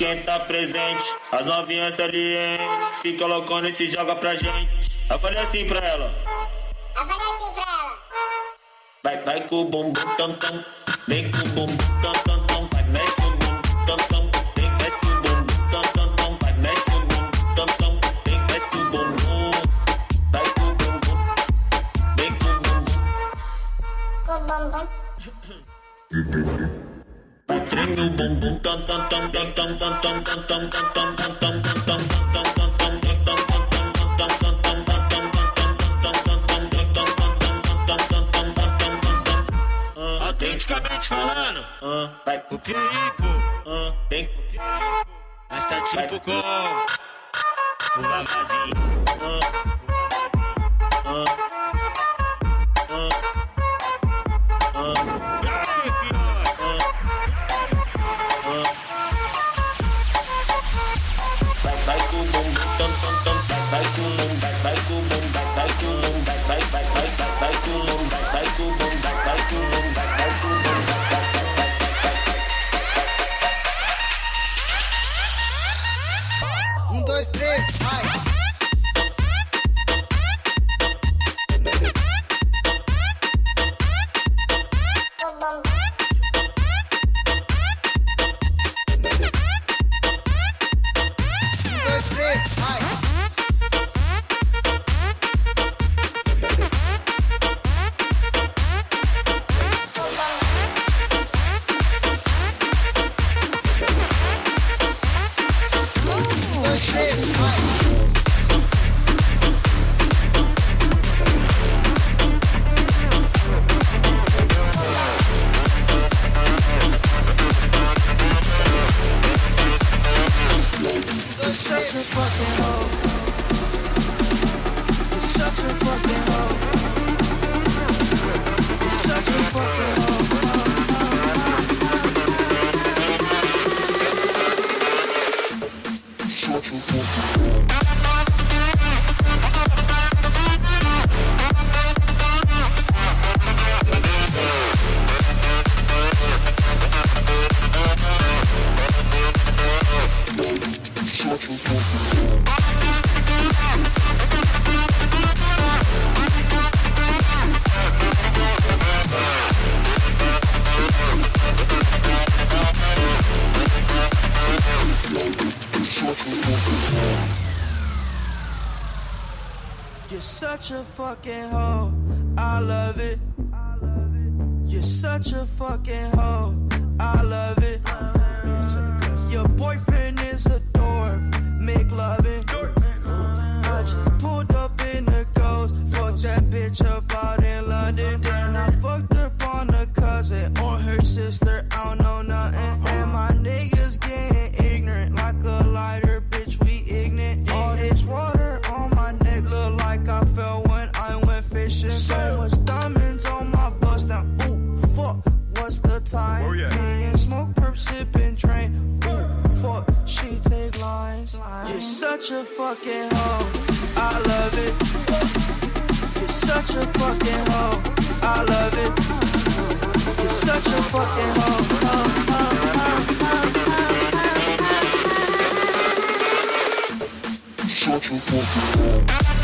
Quem tá presente, as novinhas salientes, fica colocando e se joga pra gente. Eu falei assim pra ela. Eu falei assim pra ela. Vai, vai com o bumbum tam tam, vem com o bumbum tam tam tam, vai mexe o bumbum tam tam. Autenticamente falando, vai pro pico, vem pro pico, mas tá tipo com o lavazinho. Sensacional.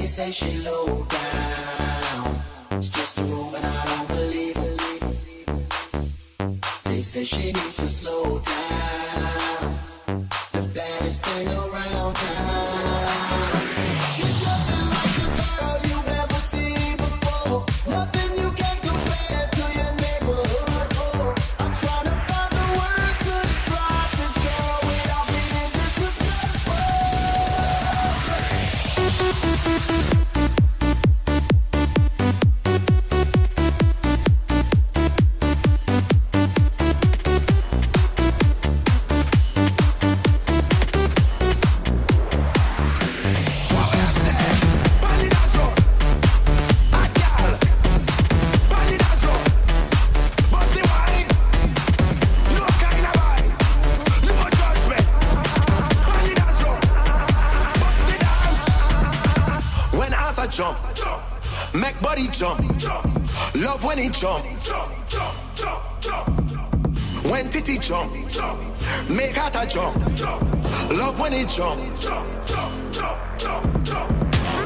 They say she low down. It's just a rumor, I don't believe it. They say she needs to slow down. The baddest thing around town. jump. Love when he jump. When titty jump. Make heart a jump. Love when he jump.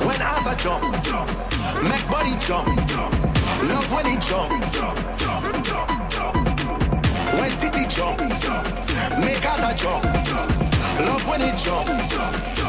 When ass a jump. Make body jump. Love when he jump. When titty jump. Make heart a jump. Love when he jump.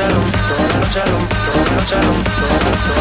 noche rom, toda la noche toda la noche toda la noche.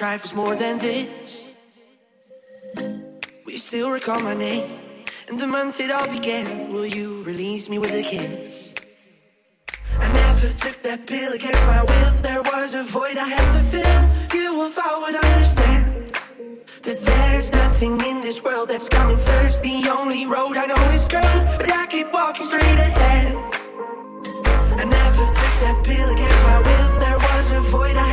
A trifle's more than this. Will you still recall my name and the month it all began? Will you release me with a kiss? I never took that pill against my will. There was a void I had to fill. You, if I would understand that there's nothing in this world that's coming first. The only road I know is curved, but I keep walking straight ahead. I never took that pill against my will. There was a void I